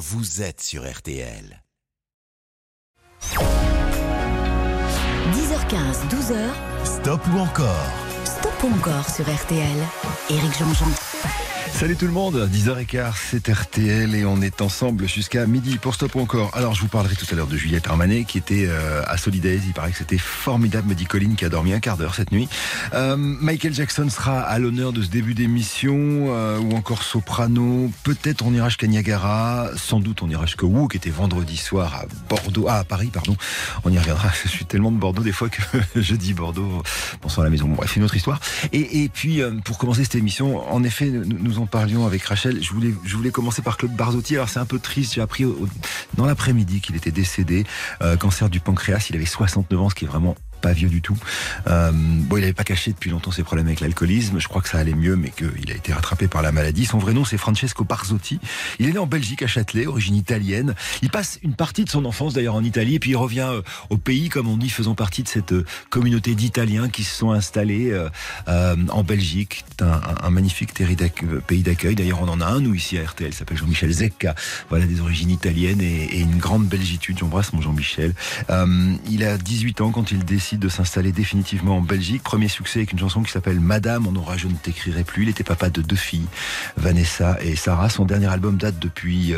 vous êtes sur RTL. 10h15, 12h. Stop ou encore? Ou encore sur RTL. Éric Jean-Jean. Salut tout le monde, 10h15, c'est RTL et on est ensemble jusqu'à midi pour Stop ou encore. Alors je vous parlerai tout à l'heure de Juliette Armanet qui était euh, à Solidaise, il paraît que c'était formidable, me dit Colline qui a dormi un quart d'heure cette nuit. Euh, Michael Jackson sera à l'honneur de ce début d'émission, euh, ou encore Soprano, peut-être on ira jusqu'à Niagara, sans doute on ira jusqu'à Woo qui était vendredi soir à Bordeaux, ah à Paris pardon, on y reviendra, je suis tellement de Bordeaux des fois que je dis Bordeaux, pensons à la maison, bon, bref une autre histoire. Et, et puis pour commencer cette émission, en effet nous, nous en parlions avec Rachel. Je voulais, je voulais commencer par Claude Barzotti. Alors c'est un peu triste. J'ai appris dans l'après-midi qu'il était décédé, euh, cancer du pancréas. Il avait 69 ans, ce qui est vraiment pas vieux du tout. Euh, bon, il n'avait pas caché depuis longtemps ses problèmes avec l'alcoolisme. Je crois que ça allait mieux, mais qu'il a été rattrapé par la maladie. Son vrai nom, c'est Francesco Barzotti. Il est né en Belgique, à Châtelet, origine italienne. Il passe une partie de son enfance d'ailleurs en Italie, et puis il revient euh, au pays, comme on dit, faisant partie de cette euh, communauté d'Italiens qui se sont installés en Belgique. Un, un, magnifique pays d'accueil. D'ailleurs, on en a un, nous, ici à RTL, s'appelle Jean-Michel Zecca. Voilà, des origines italiennes et, une grande belgitude. J'embrasse mon Jean-Michel. Il a 18 ans quand il décide de s'installer définitivement en Belgique. Premier succès avec une chanson qui s'appelle Madame, on aura je ne t'écrirai plus. Il était papa de deux filles, Vanessa et Sarah. Son dernier album date depuis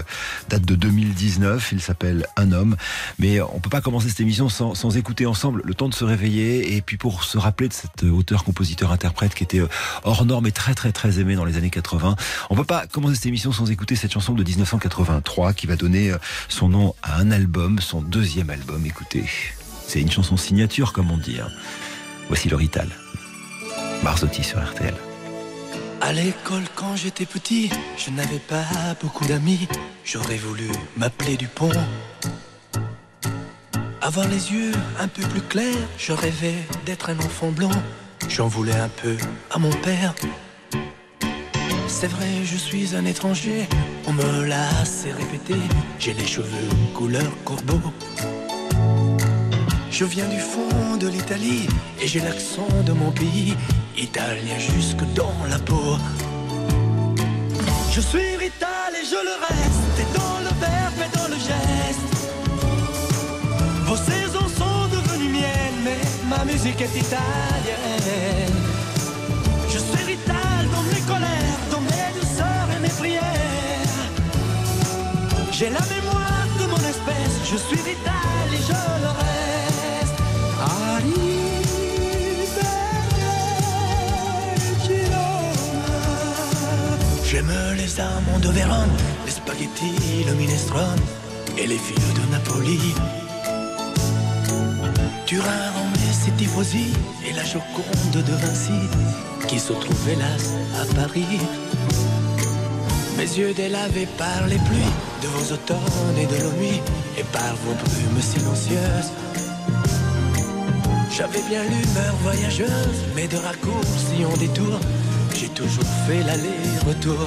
date de 2019. Il s'appelle Un homme. Mais on peut pas commencer cette émission sans, sans, écouter ensemble le temps de se réveiller et puis pour se rappeler de cet auteur, compositeur, interprète qui était hors norme et très très très aimé dans les années 80. On peut pas commencer cette émission sans écouter cette chanson de 1983 qui va donner son nom à un album, son deuxième album. Écoutez. C'est une chanson signature, comme on dit. Hein. Voici le Rital. Barzotti sur RTL. À l'école, quand j'étais petit, je n'avais pas beaucoup d'amis. J'aurais voulu m'appeler Dupont. Avoir les yeux un peu plus clairs, je rêvais d'être un enfant blond. J'en voulais un peu à mon père. C'est vrai, je suis un étranger, on me l'a assez répété. J'ai les cheveux couleur corbeau. Je viens du fond de l'Italie et j'ai l'accent de mon pays, italien jusque dans la peau. Je suis rital et je le reste, et dans le verbe et dans le geste. Vos saisons sont devenues miennes, mais ma musique est italienne. Je suis rital dans mes colères, dans mes douceurs et mes prières. Amants de les spaghettis, le minestrone et les filles de Napoli. Turin, Rome et tifosi et la Joconde de Vinci qui se trouve hélas à Paris. Mes yeux délavés par les pluies de vos automnes et de nos nuits et par vos brumes silencieuses. J'avais bien l'humeur voyageuse, mais de raccourcis en détour, j'ai toujours fait l'aller-retour.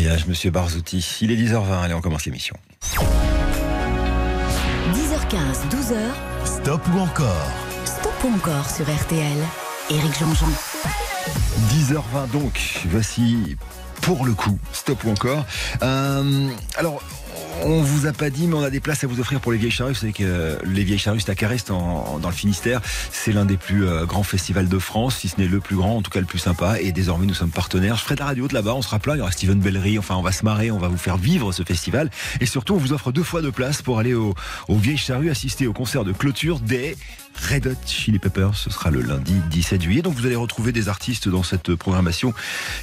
Voyage, monsieur Barzouti. Il est 10h20, allez, on commence l'émission. 10h15, 12h. Stop ou encore Stop ou encore sur RTL. Éric Jean-Jean. 10h20 donc, voici pour le coup, stop ou encore. Euh, alors, on vous a pas dit, mais on a des places à vous offrir pour les Vieilles Charrues. Vous savez que les Vieilles Charrues à Carest, dans le Finistère, c'est l'un des plus euh, grands festivals de France, si ce n'est le plus grand, en tout cas le plus sympa. Et désormais, nous sommes partenaires. Je ferai de la radio de là-bas, on sera plein. Il y aura Steven Bellery. Enfin, on va se marrer, on va vous faire vivre ce festival. Et surtout, on vous offre deux fois de places pour aller au, aux Vieilles Charrues, assister au concert de clôture des Red Hot Chili Peppers. Ce sera le lundi 17 juillet. Donc vous allez retrouver des artistes dans cette programmation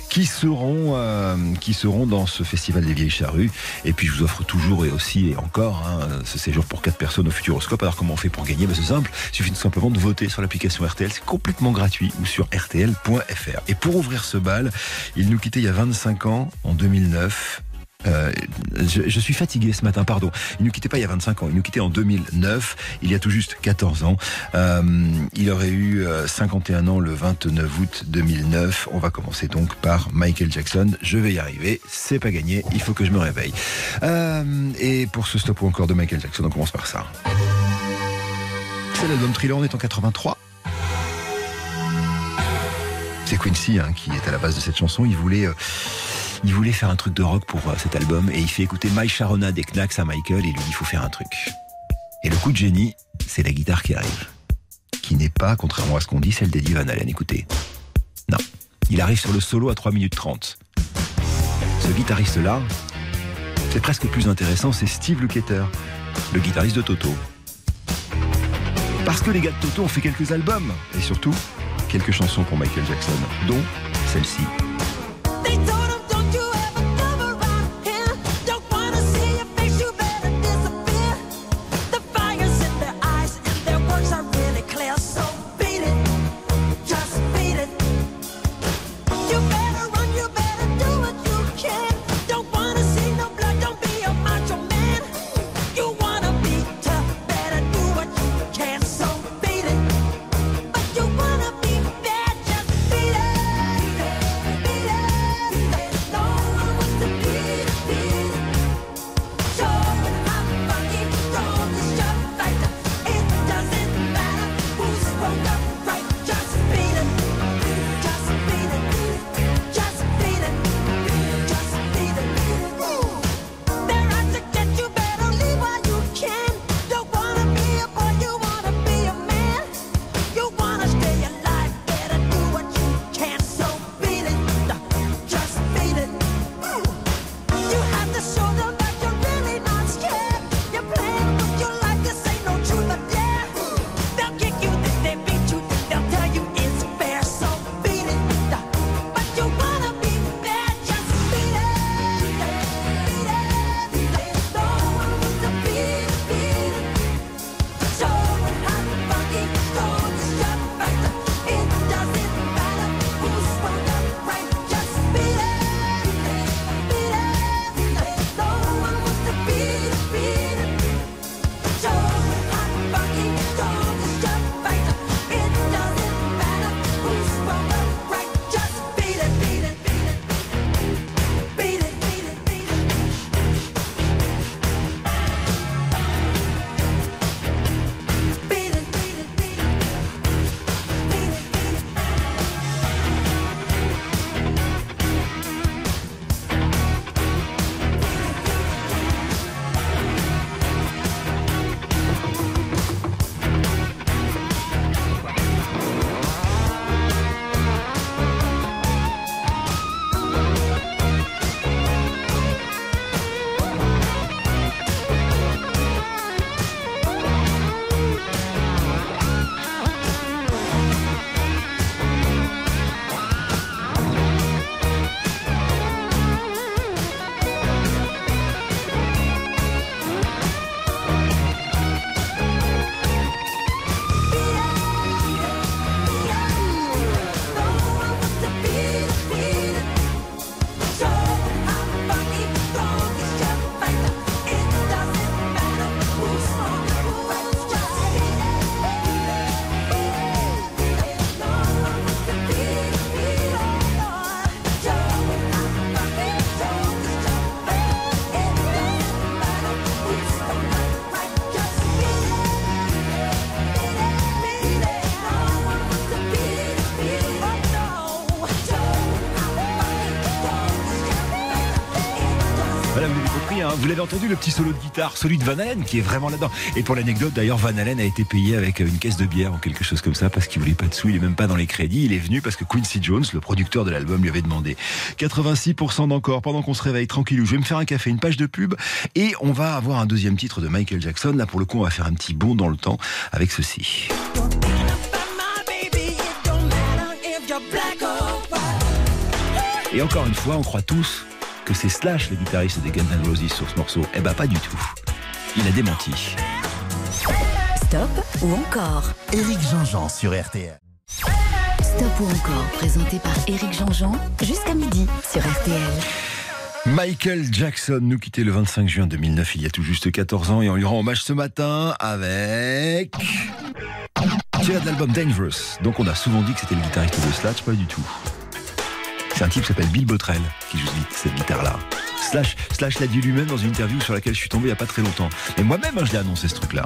qui seront, euh, qui seront dans ce festival des Vieilles Charrues. Et puis je vous offre toujours et aussi et encore hein, ce séjour pour quatre personnes au Futuroscope. Alors comment on fait pour gagner? Ben, C'est simple. Il suffit tout simplement de voter sur l'application RTL. C'est complètement gratuit ou sur rtl.fr. Et pour ouvrir ce bal, il nous quittait il y a 25 ans, en 2009. Euh, je, suis fatigué ce matin, pardon. Il ne nous quittait pas il y a 25 ans, il nous quittait en 2009, il y a tout juste 14 ans. Euh, il aurait eu 51 ans le 29 août 2009. On va commencer donc par Michael Jackson. Je vais y arriver, c'est pas gagné, il faut que je me réveille. Euh, et pour ce stop encore de Michael Jackson, on commence par ça. C'est l'album Thriller, on est en 83. C'est Quincy hein, qui est à la base de cette chanson. Il voulait il voulait faire un truc de rock pour euh, cet album et il fait écouter My Sharona des Knacks à Michael et lui dit il faut faire un truc. Et le coup de génie, c'est la guitare qui arrive. Qui n'est pas, contrairement à ce qu'on dit, celle d'Eddie Van Halen. Écoutez. Non. Il arrive sur le solo à 3 minutes 30. Ce guitariste-là, c'est presque plus intéressant, c'est Steve Lukather, le guitariste de Toto. Parce que les gars de Toto ont fait quelques albums, et surtout, quelques chansons pour Michael Jackson, dont celle-ci. Entendu, le petit solo de guitare, celui de Van Halen, qui est vraiment là-dedans. Et pour l'anecdote, d'ailleurs, Van Halen a été payé avec une caisse de bière ou quelque chose comme ça, parce qu'il voulait pas de sous, il est même pas dans les crédits, il est venu parce que Quincy Jones, le producteur de l'album, lui avait demandé. 86% d'encore, pendant qu'on se réveille tranquille, je vais me faire un café, une page de pub, et on va avoir un deuxième titre de Michael Jackson. Là, pour le coup, on va faire un petit bond dans le temps avec ceci. Et encore une fois, on croit tous que c'est Slash, le guitariste des Guns N' Roses, sur ce morceau. Eh ben, pas du tout. Il a démenti. Stop ou encore? Éric Jean-Jean sur RTL. Stop ou encore, présenté par Éric Jean-Jean, jusqu'à midi sur RTL. Michael Jackson nous quittait le 25 juin 2009, il y a tout juste 14 ans, et on lui rend hommage ce matin avec... Tiré de l'album Dangerous. Donc on a souvent dit que c'était le guitariste de Slash, pas du tout. C'est un type qui s'appelle Bill Bottrell qui joue cette guitare-là. Slash, Slash l'a dit lui-même dans une interview sur laquelle je suis tombé il n'y a pas très longtemps. Et moi-même, hein, je l'ai annoncé ce truc-là.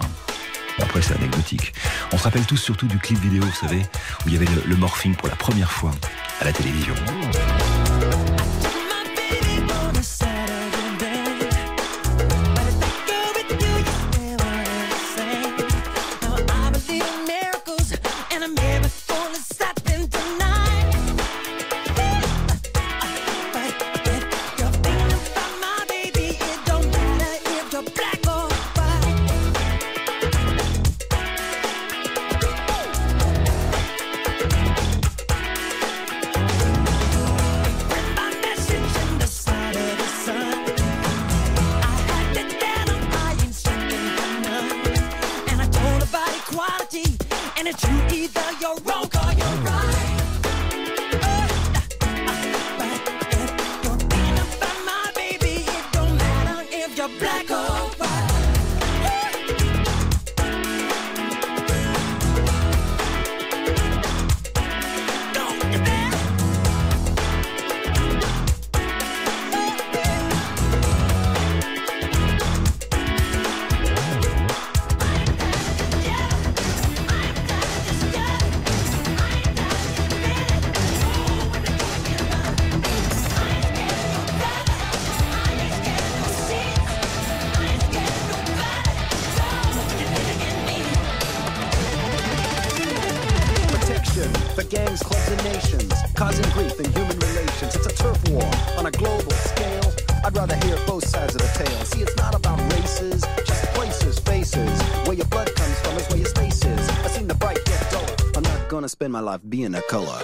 Après, c'est anecdotique. On se rappelle tous surtout du clip vidéo, vous savez, où il y avait le, le morphing pour la première fois à la télévision. Spend my life being a color.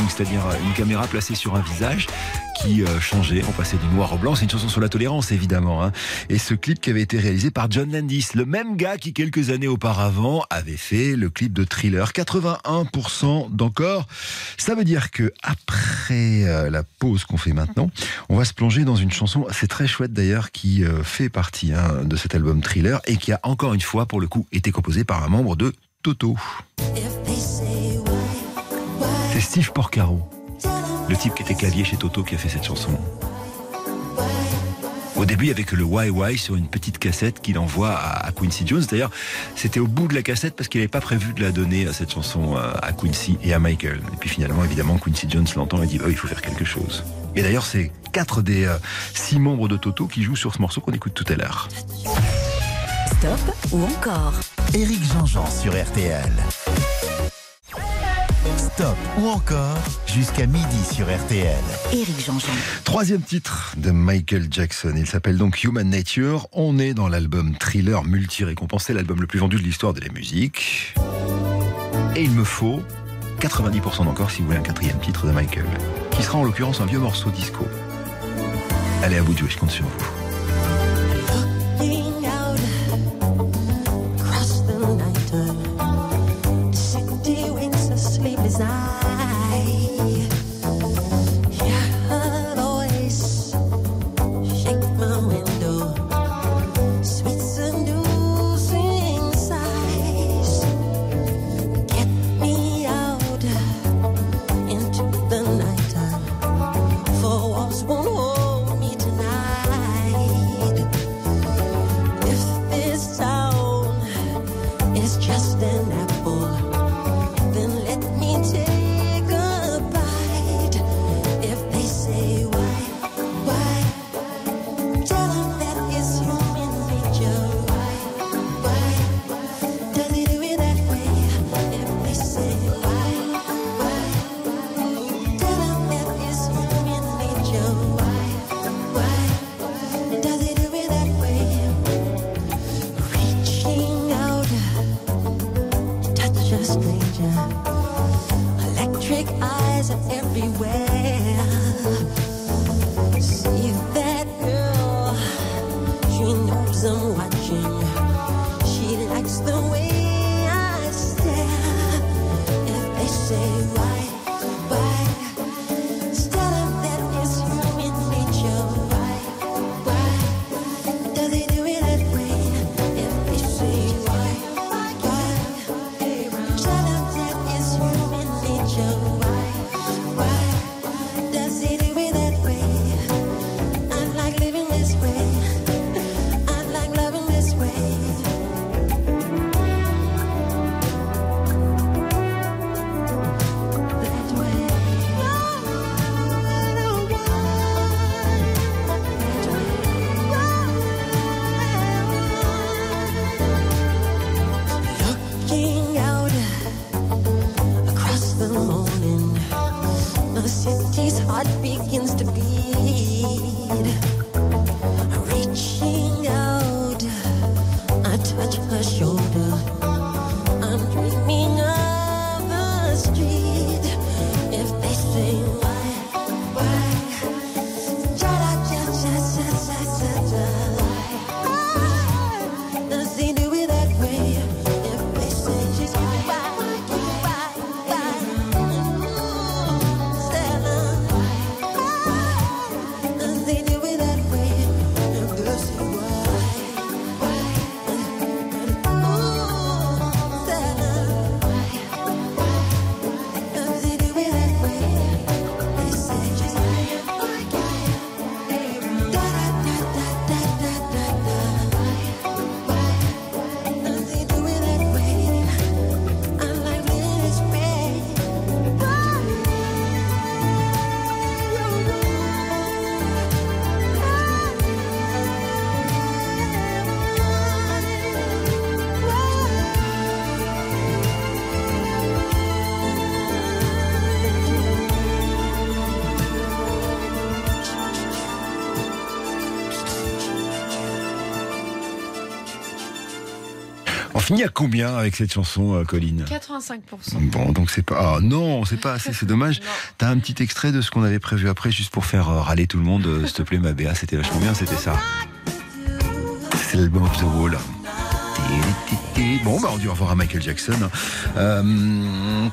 Euh, c'est-à-dire euh, une caméra placée sur un visage qui euh, changeait, on passait du noir au blanc. C'est une chanson sur la tolérance, évidemment. Hein. Et ce clip qui avait été réalisé par John Landis, le même gars qui, quelques années auparavant, avait fait le clip de Thriller. 81% d'encore. Ça veut dire que après la pause qu'on fait maintenant, on va se plonger dans une chanson, c'est très chouette d'ailleurs, qui fait partie hein, de cet album Thriller et qui a encore une fois, pour le coup, été composé par un membre de Toto. C'est Steve Porcaro, le type qui était clavier chez Toto, qui a fait cette chanson. Au début, avec le Why Why sur une petite cassette qu'il envoie à Quincy Jones. D'ailleurs, c'était au bout de la cassette parce qu'il n'avait pas prévu de la donner à cette chanson à Quincy et à Michael. Et puis finalement, évidemment, Quincy Jones l'entend et dit oh, il faut faire quelque chose. Et d'ailleurs, c'est quatre des euh, six membres de Toto qui jouent sur ce morceau qu'on écoute tout à l'heure. Stop ou encore? Éric Jean-Jean sur RTL. Stop ou encore jusqu'à midi sur RTL. Éric Jean-Jean. Troisième titre de Michael Jackson. Il s'appelle donc Human Nature. On est dans l'album Thriller multi-récompensé, l'album le plus vendu de l'histoire de la musique. Et il me faut 90% d'encore si vous voulez un quatrième titre de Michael, qui sera en l'occurrence un vieux morceau disco. Allez à vous de jouer, je compte sur vous. À combien avec cette chanson, euh, Colline 85%. Bon, donc c'est pas. Ah non, c'est pas assez, c'est dommage. T'as un petit extrait de ce qu'on avait prévu après, juste pour faire euh, râler tout le monde. euh, S'il te plaît, ma Béa, c'était vachement bien, c'était ça. C'est l'album of the Wall. Bon, bah, on dit au revoir à Michael Jackson. Euh,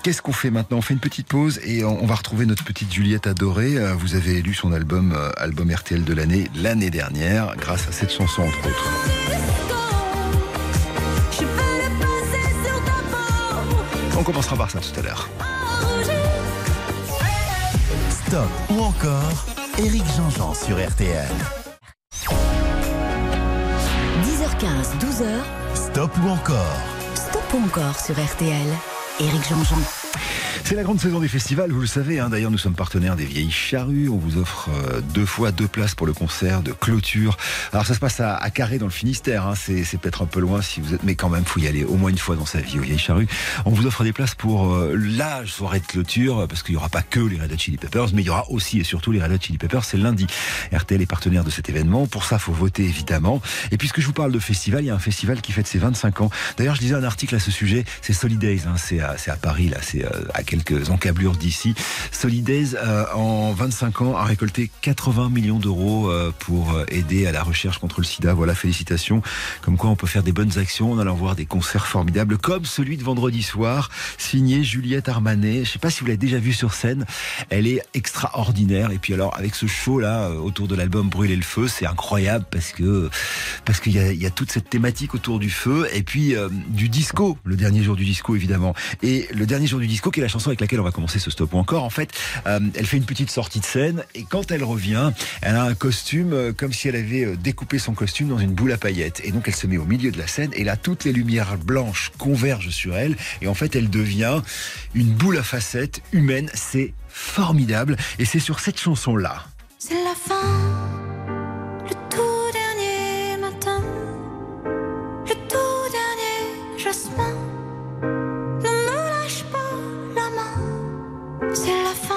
Qu'est-ce qu'on fait maintenant? On fait une petite pause et on, va retrouver notre petite Juliette adorée. Vous avez élu son album, album RTL de l'année, l'année dernière, grâce à cette chanson, entre autres. On commencera par ça tout à l'heure. Stop ou encore Éric Jean-Jean sur RTL. 10h15, 12h. Stop ou encore? Stop ou encore sur RTL. Éric Jean-Jean. C'est la grande saison des festivals, vous le savez. Hein. D'ailleurs, nous sommes partenaires des Vieilles Charrues. On vous offre euh, deux fois deux places pour le concert de clôture. Alors, ça se passe à, à Carré dans le Finistère. Hein. C'est, peut-être un peu loin si vous êtes, mais quand même, faut y aller au moins une fois dans sa vie aux Vieilles Charrues. On vous offre des places pour euh, la soirée de clôture parce qu'il n'y aura pas que les Red Hot Chili Peppers, mais il y aura aussi et surtout les Red Hot Chili Peppers. C'est lundi. RTL est partenaire de cet événement. Pour ça, faut voter évidemment. Et puisque je vous parle de festival, il y a un festival qui fête ses 25 ans. D'ailleurs, je lisais un article à ce sujet. C'est Solidays. Hein. C'est à, c'est à Paris là. C'est euh, à quelques encablures d'ici. Solidays, euh, en 25 ans, a récolté 80 millions d'euros euh, pour euh, aider à la recherche contre le sida. Voilà, félicitations. Comme quoi, on peut faire des bonnes actions en allant voir des concerts formidables, comme celui de vendredi soir, signé Juliette Armanet. Je sais pas si vous l'avez déjà vu sur scène. Elle est extraordinaire. Et puis alors, avec ce show là, euh, autour de l'album Brûler le feu, c'est incroyable parce que parce qu'il y a, toute cette thématique autour du feu et puis du disco, le dernier jour du disco évidemment. Et le dernier jour du disco, qui est la chanson avec laquelle on va commencer ce stop ou encore. En fait, euh, elle fait une petite sortie de scène et quand elle revient, elle a un costume euh, comme si elle avait euh, découpé son costume dans une boule à paillettes. Et donc elle se met au milieu de la scène et là toutes les lumières blanches convergent sur elle et en fait elle devient une boule à facettes humaine. C'est formidable et c'est sur cette chanson là. C'est la fin, c'est la fin,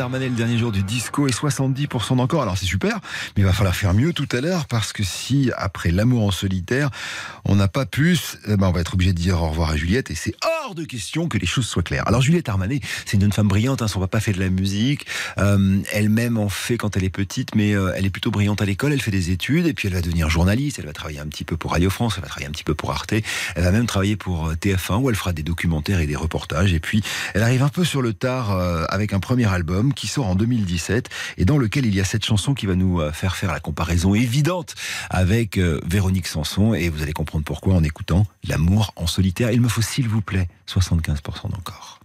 Juliette le dernier jour du disco et 70% d'encore. Alors c'est super, mais il va falloir faire mieux tout à l'heure parce que si après l'amour en solitaire, on n'a pas plus, eh ben on va être obligé de dire au revoir à Juliette et c'est de question que les choses soient claires. Alors Juliette Armanet, c'est une jeune femme brillante, hein, son papa fait de la musique, euh, elle-même en fait quand elle est petite, mais euh, elle est plutôt brillante à l'école, elle fait des études, et puis elle va devenir journaliste, elle va travailler un petit peu pour Radio France, elle va travailler un petit peu pour Arte, elle va même travailler pour euh, TF1 où elle fera des documentaires et des reportages, et puis elle arrive un peu sur le tard euh, avec un premier album qui sort en 2017 et dans lequel il y a cette chanson qui va nous faire faire la comparaison évidente avec Véronique Sanson, et vous allez comprendre pourquoi en écoutant L'amour en solitaire. Il me faut s'il vous plaît 75% d'encore.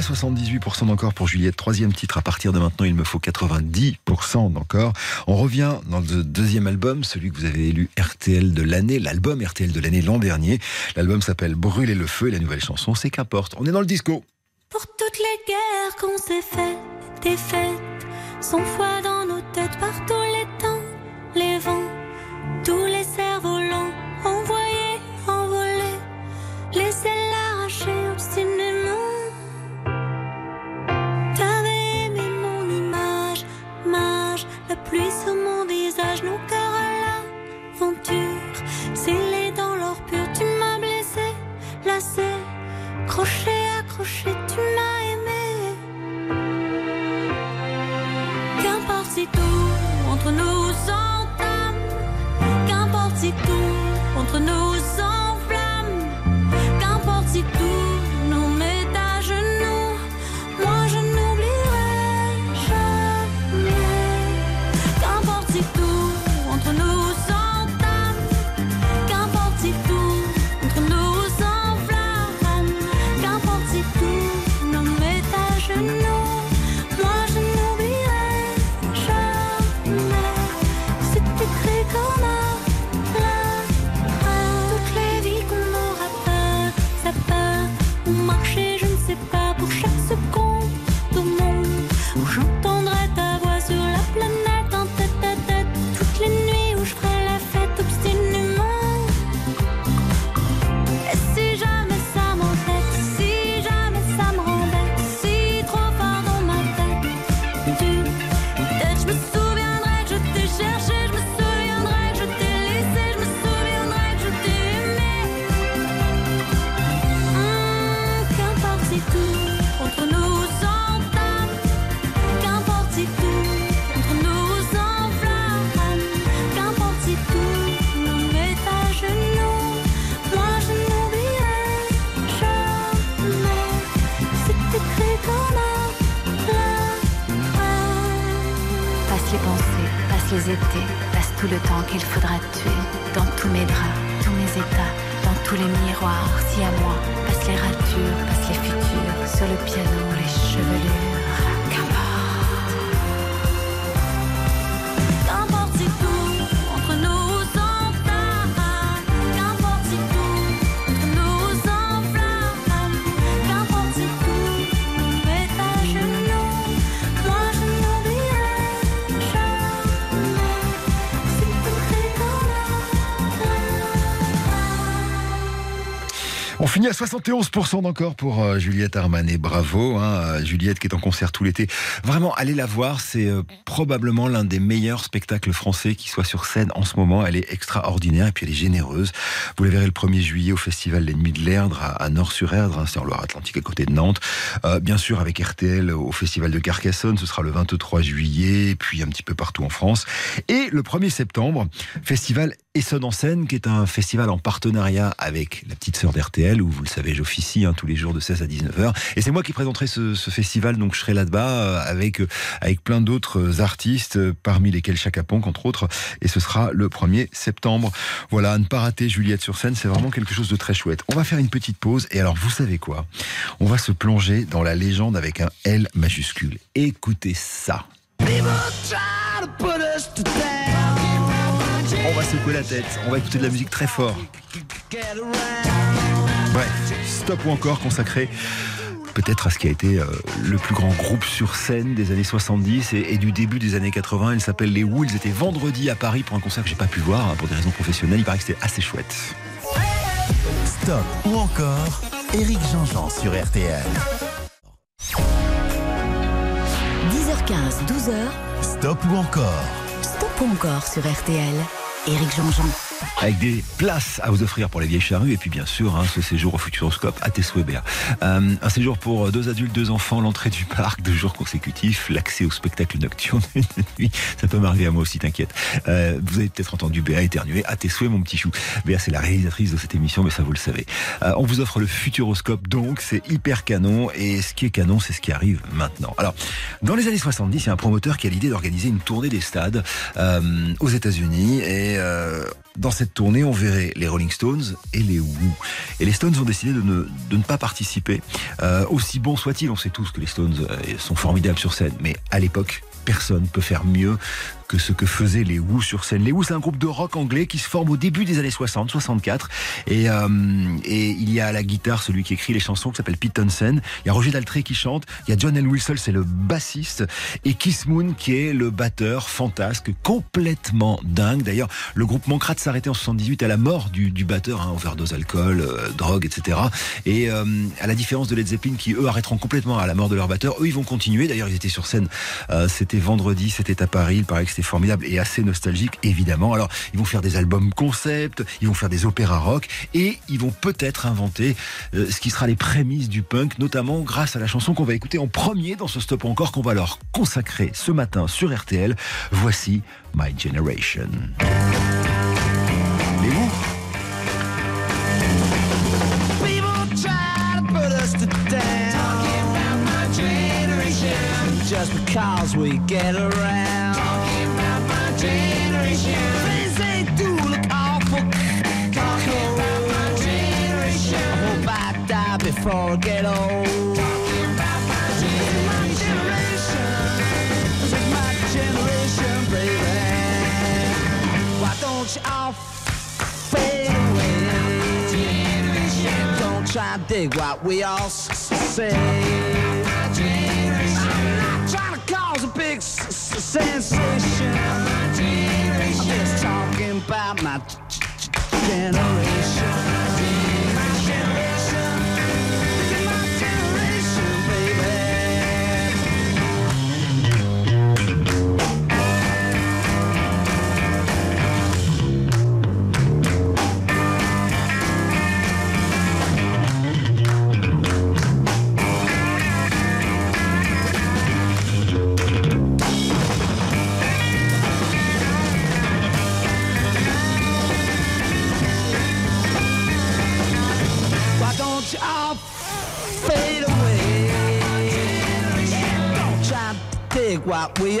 Et ben voilà, 78% d'encore pour Juliette. Troisième titre, à partir de maintenant, il me faut 90% d'encore. On revient dans le deuxième album, celui que vous avez élu RTL de l'année, l'album RTL de l'année l'an dernier. L'album s'appelle Brûler le feu et la nouvelle chanson, c'est qu'importe. On est dans le disco. Pour toutes les guerres qu'on s'est faites, des fêtes, foi dans nos têtes, par tous les temps, les vents, tous les pluie sur mon visage, nos à 71% d'encore pour euh, Juliette Armanet. Bravo, hein, Juliette qui est en concert tout l'été. Vraiment, allez la voir. C'est euh, probablement l'un des meilleurs spectacles français qui soit sur scène en ce moment. Elle est extraordinaire et puis elle est généreuse. Vous la verrez le 1er juillet au festival L'Ennemi de l'Erdre à, à Nord-sur-Erdre, hein, c'est en Loire-Atlantique à côté de Nantes. Euh, bien sûr, avec RTL au festival de Carcassonne, ce sera le 23 juillet, puis un petit peu partout en France. Et le 1er septembre, festival Essonne en scène, qui est un festival en partenariat avec la petite sœur d'RTL, où vous le savez, j'officie hein, tous les jours de 16 à 19h. Et c'est moi qui présenterai ce, festival, donc je serai là-bas euh, avec, euh, avec plein d'autres artistes, euh, parmi lesquels Chaka entre autres. Et ce sera le 1er septembre. Voilà, ne pas rater Juliette sur scène, c'est vraiment quelque chose de très chouette. On va faire une petite pause, et alors vous savez quoi? On va se plonger dans la légende avec un L majuscule. Écoutez ça. Va secouer la tête, on va écouter de la musique très fort. Bref, stop ou encore consacré peut-être à ce qui a été euh, le plus grand groupe sur scène des années 70 et, du début des années 80. Il s'appelle Les Who. Ils étaient vendredi à Paris pour un concert que j'ai pas pu voir hein, pour des raisons professionnelles. Il paraît que c'était assez chouette. Stop ou encore Eric Jean-Jean sur RTL. 10h15, 12h, Stop ou encore stop ou encore sur RTL. Éric Jean-Jean. Avec des places à vous offrir pour les vieilles charrues et puis bien sûr hein, ce séjour au Futuroscope à Tessouébert. Euh, un séjour pour deux adultes, deux enfants, l'entrée du parc, deux jours consécutifs, l'accès au spectacle nocturne. Ça peut m'arriver à moi aussi, t'inquiète. Euh, vous avez peut-être entendu Béa éternuer à tes souhaits mon petit chou. Béa c'est la réalisatrice de cette émission mais ça vous le savez. Euh, on vous offre le Futuroscope donc c'est hyper canon et ce qui est canon c'est ce qui arrive maintenant. Alors dans les années 70 il y a un promoteur qui a l'idée d'organiser une tournée des stades euh, aux États-Unis et euh, dans cette tournée, on verrait les Rolling Stones et les Who. Et les Stones ont décidé de ne, ne pas participer. Euh, aussi bons soient-ils, on sait tous que les Stones euh, sont formidables sur scène, mais à l'époque, personne peut faire mieux que ce que faisaient les Who sur scène. Les Who, c'est un groupe de rock anglais qui se forme au début des années 60, 64. Et, euh, et il y a à la guitare celui qui écrit les chansons qui s'appelle Pete Townsend. Il y a Roger Daltrey qui chante. Il y a John L. Wilson, c'est le bassiste. Et Keith Moon qui est le batteur fantasque, complètement dingue. D'ailleurs, le groupe manquera de s'arrêter en 78 à la mort du, du batteur, hein, overdose alcool, euh, drogue, etc. Et euh, à la différence de Led Zeppelin qui eux arrêteront complètement à la mort de leur batteur, eux ils vont continuer. D'ailleurs, ils étaient sur scène. Euh, c'était vendredi, c'était à Paris. Il paraît que formidable et assez nostalgique, évidemment. Alors, ils vont faire des albums concept, ils vont faire des opéras rock et ils vont peut-être inventer euh, ce qui sera les prémices du punk, notamment grâce à la chanson qu'on va écouter en premier dans ce stop encore qu'on va leur consacrer ce matin sur RTL. Voici my generation. Just because we get around. Before get old. My my generation, baby. Why don't you all fade away? Don't try and dig what we all say. I'm not trying to cause a big s- s- sensation. I'm just talking about my generation.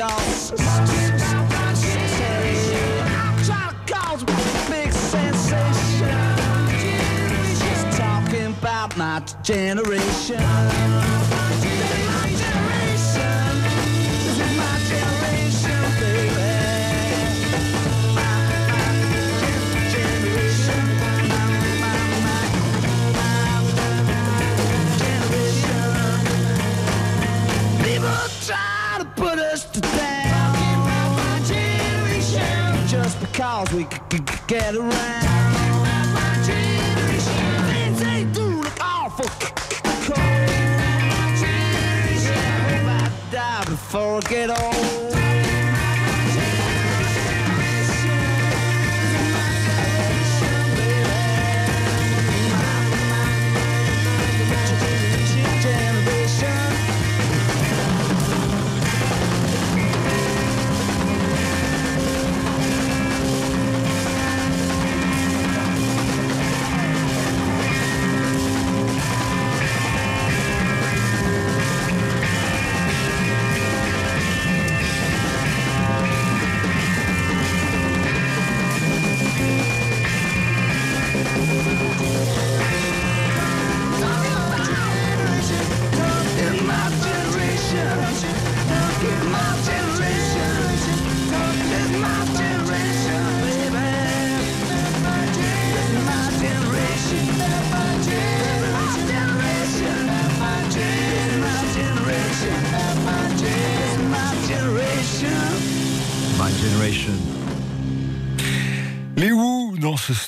What we all say. Try to cause a big sensation. Just talking about my generation. Because we get around. My generation. Things they do look awful cold. My generation. I die before I get old.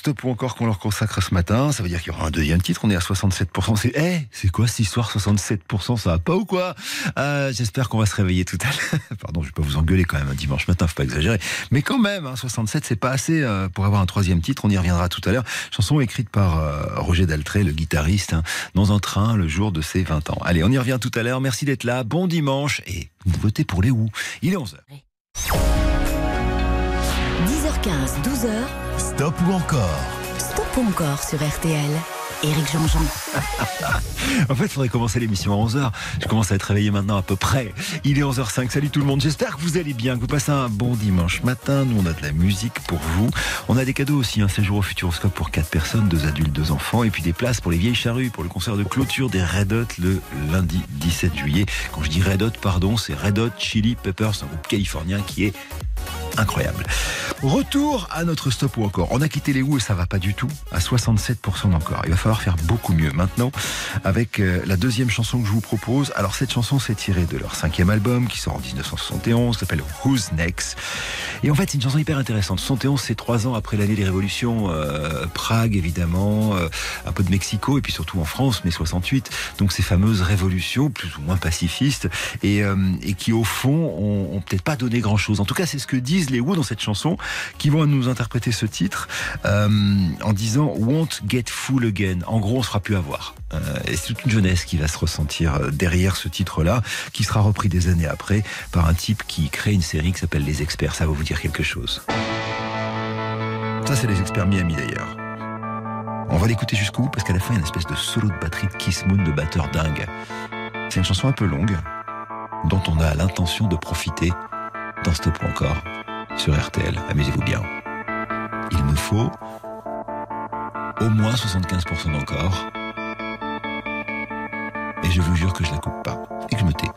Stop encore qu'on leur consacre ce matin, ça veut dire qu'il y aura un deuxième titre. On est à 67%. C'est, eh, c'est quoi cette histoire 67% Ça va pas ou quoi? Euh, J'espère qu'on va se réveiller tout à l'heure. Pardon, je vais pas vous engueuler quand même un dimanche matin, faut pas exagérer. Mais quand même, hein, 67, c'est pas assez euh, pour avoir un troisième titre. On y reviendra tout à l'heure. Chanson écrite par euh, Roger Daltrey, le guitariste, hein, dans un train le jour de ses 20 ans. Allez, on y revient tout à l'heure. Merci d'être là. Bon dimanche et votez pour les Who. Il est 11h. 10h15, 12h, Stop ou encore Stop ou encore sur RTL. Éric Jean-Jean. En fait, il faudrait commencer l'émission à 11h. Je commence à être réveillé maintenant à peu près. Il est 11h05. Salut tout le monde. J'espère que vous allez bien, que vous passez un bon dimanche matin. Nous, on a de la musique pour vous. On a des cadeaux aussi. Un séjour au Futuroscope pour 4 personnes, 2 adultes, 2 enfants. Et puis des places pour les vieilles charrues pour le concert de clôture des Red Hot le lundi 17 juillet. Quand je dis Red Hot, pardon, c'est Red Hot Chili Peppers, un groupe californien qui est incroyable. Retour à notre stop ou encore. On a quitté les Who et ça va pas du tout. À 67% d'encore. Il va falloir faire beaucoup mieux maintenant avec euh, la deuxième chanson que je vous propose. Alors cette chanson s'est tirée de leur cinquième album qui sort en 1971, s'appelle Who's Next. Et en fait c'est une chanson hyper intéressante. 71 c'est trois ans après l'année des révolutions, euh, Prague évidemment, euh, un peu de Mexico et puis surtout en France, mai 68. Donc ces fameuses révolutions plus ou moins pacifistes et, qui au fond ont, peut-être pas donné grand-chose. En tout cas c'est ce que disent les Who dans cette chanson qui vont nous interpréter ce titre en disant Won't get full again. En gros, on se fera plus avoir. Euh, et c'est toute une jeunesse qui va se ressentir euh, derrière ce titre-là, qui sera repris des années après par un type qui crée une série qui s'appelle Les Experts. Ça va vous dire quelque chose. Ça, c'est les experts Miami d'ailleurs. On va l'écouter jusqu'où? Parce qu'à la fin, il y a une espèce de solo de batterie de Kiss Moon de batteur dingue. C'est une chanson un peu longue, dont on a l'intention de profiter dans Stop encore sur RTL. Amusez-vous bien. Il me faut au moins 75% d'encore. Et je vous jure que je la coupe pas. Et que je me tais.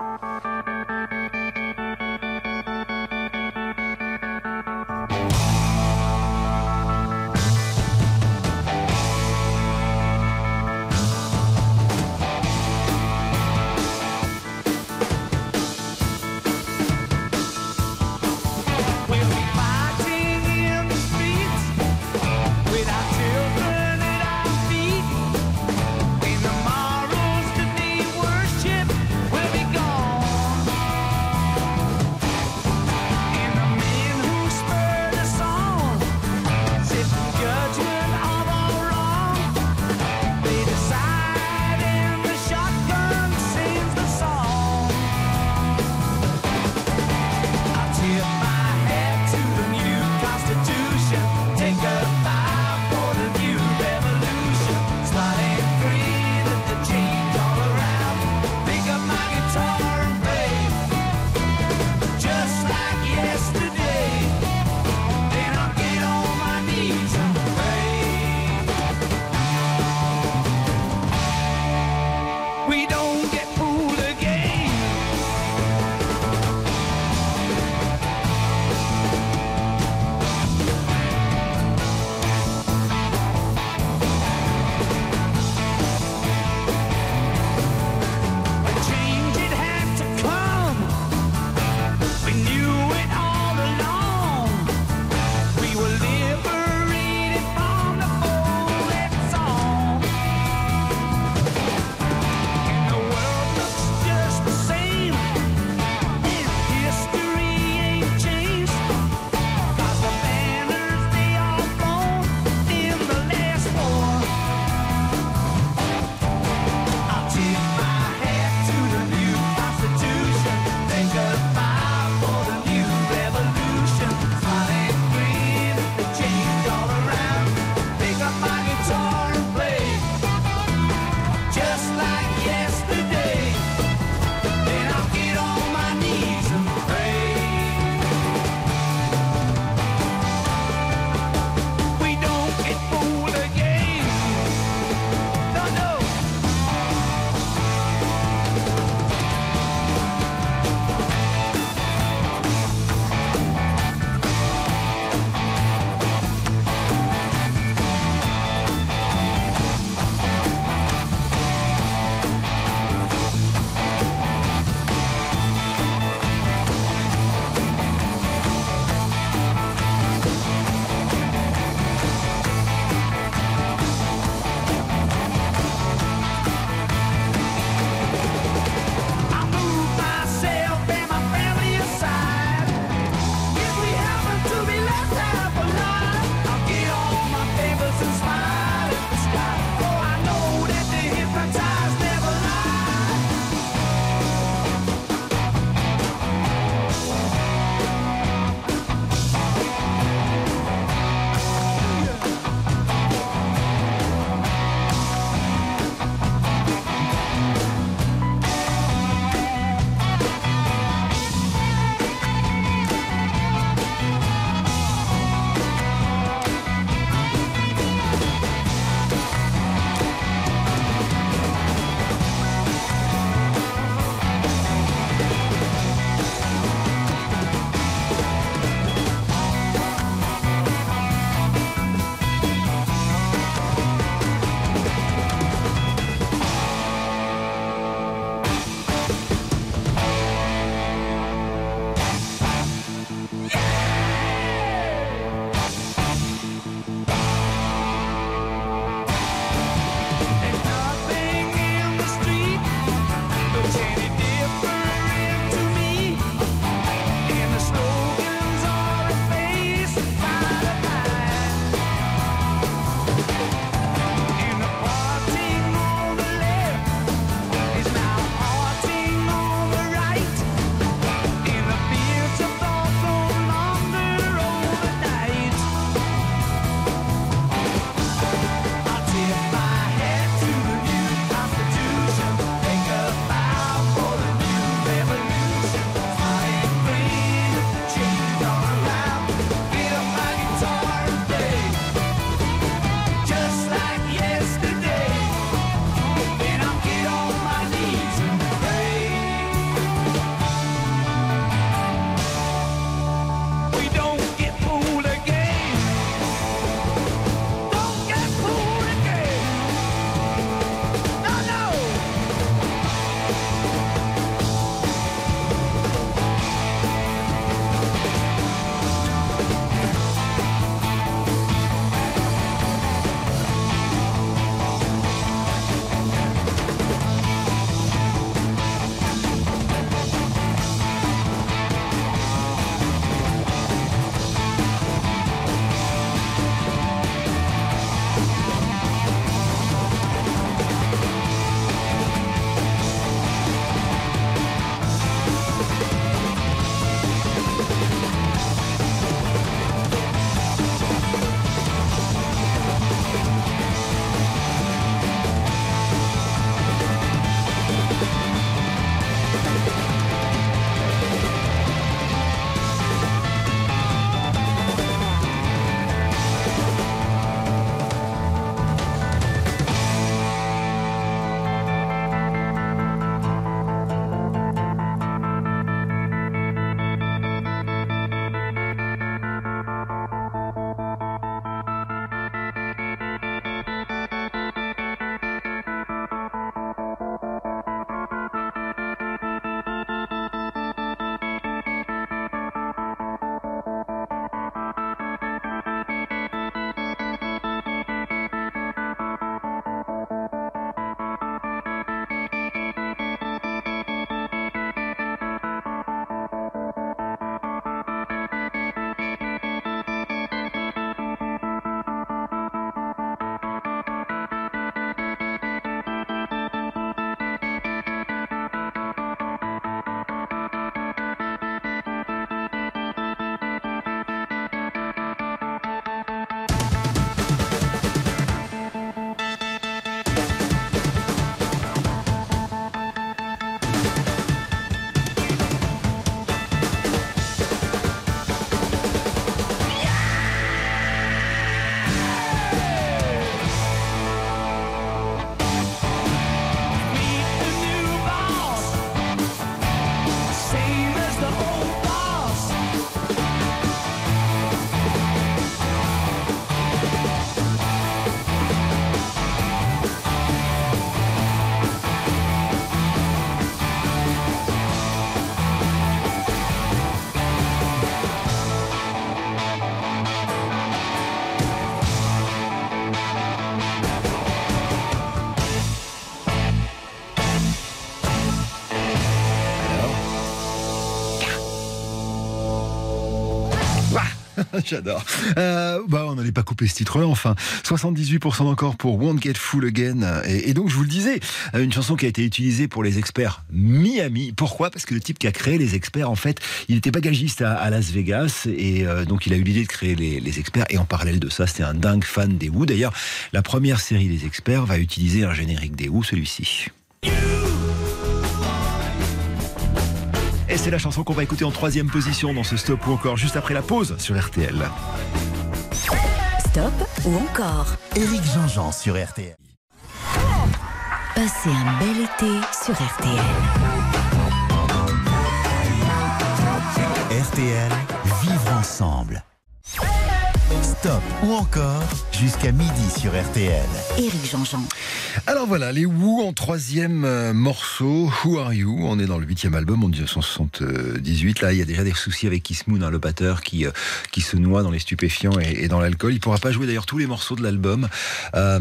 J'adore. Euh, bah, on n'allait pas couper ce titre-là, enfin. 78% encore pour Won't Get Full Again. Et, donc, je vous le disais, une chanson qui a été utilisée pour les experts Miami. Pourquoi? Parce que le type qui a créé les experts, en fait, il était bagagiste à, Las Vegas. Et euh, donc, il a eu l'idée de créer les, les, experts. Et en parallèle de ça, c'était un dingue fan des Who. D'ailleurs, la première série des experts va utiliser un générique des Who, celui-ci. Et c'est la chanson qu'on va écouter en troisième position dans ce stop ou encore juste après la pause sur RTL. Stop ou encore Éric Jean-Jean sur RTL. Passez un bel été sur RTL. RTL, vivre ensemble. Stop ou encore jusqu'à midi sur RTL. Éric Jean-Jean. Alors voilà, les Who en troisième euh, morceau, Who Are You? On est dans le huitième album en 1978. Là, il y a déjà des soucis avec Kiss Moon, hein, le batteur qui, euh, qui se noie dans les stupéfiants et, et dans l'alcool. Il pourra pas jouer d'ailleurs tous les morceaux de l'album. Euh,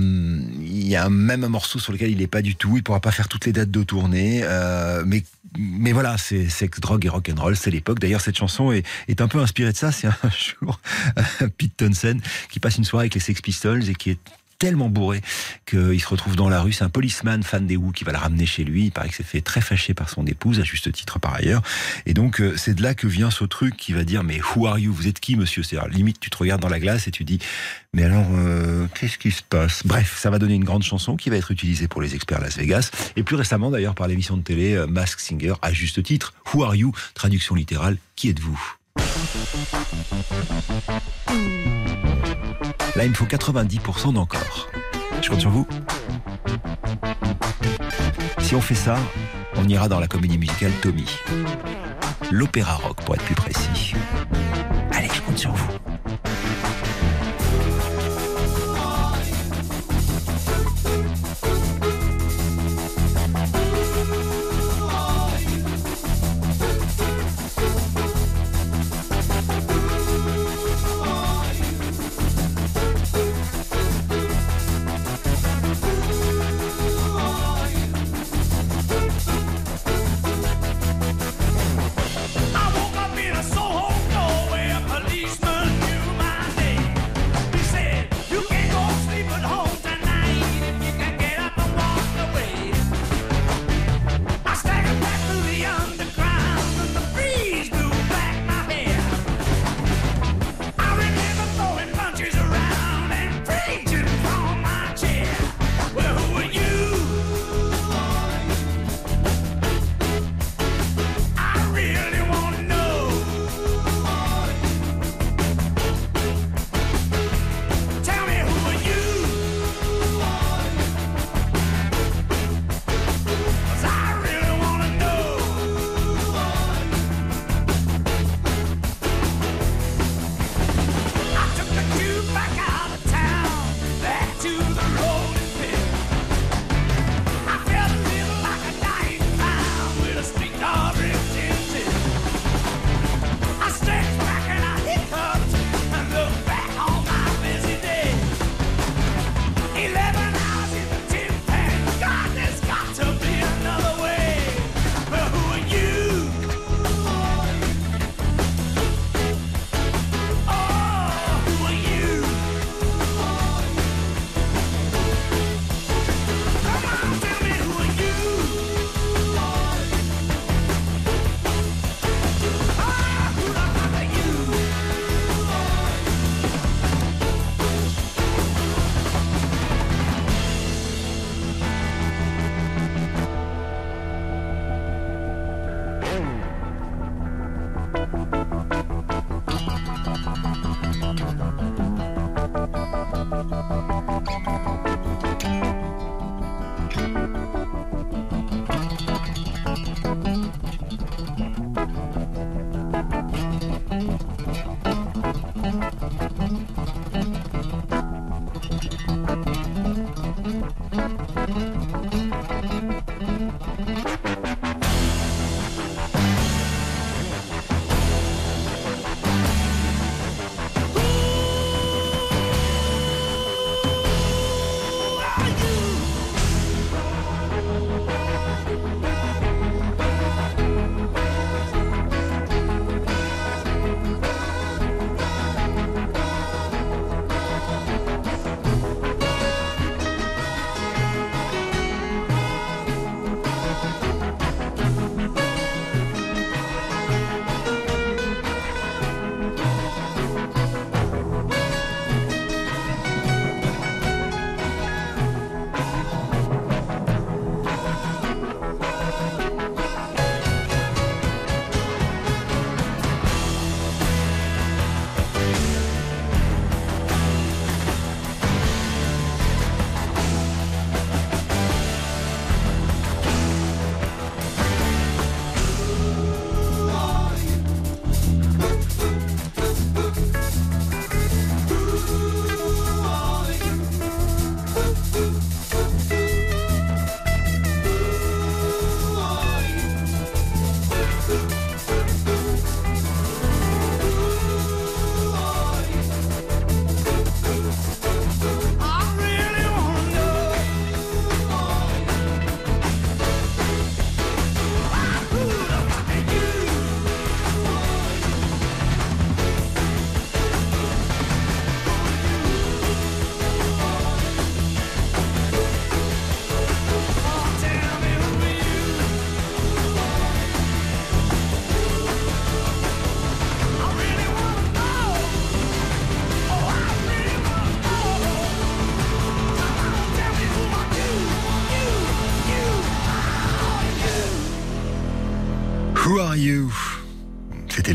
il y a même un morceau sur lequel il n'est pas du tout. Il pourra pas faire toutes les dates de tournée. Euh, mais mais voilà, c'est sexe, drogue et rock and roll, c'est l'époque. D'ailleurs, cette chanson est, est, un peu inspirée de ça. C'est un jour Pete Townsend qui passe une soirée avec les Sex Pistols et qui est tellement bourré qu'il se retrouve dans la rue. C'est un policeman fan des Who qui va le ramener chez lui. Il paraît que c'est fait très fâché par son épouse, à juste titre par ailleurs. Et donc, euh, c'est de là que vient ce truc qui va dire Mais who are you? Vous êtes qui, monsieur? C'est limite, tu te regardes dans la glace et tu dis Mais alors, euh, qu'est-ce qui se passe? Bref, ça va donner une grande chanson qui va être utilisée pour les experts Las Vegas. Et plus récemment, d'ailleurs, par l'émission de télé euh, Mask Singer, à juste titre Who are you? Traduction littérale Qui êtes-vous? Là, il me faut 90% d'encore. Je compte sur vous. Si on fait ça, on ira dans la comédie musicale Tommy. L'opéra rock, pour être plus précis. Allez, je compte sur vous.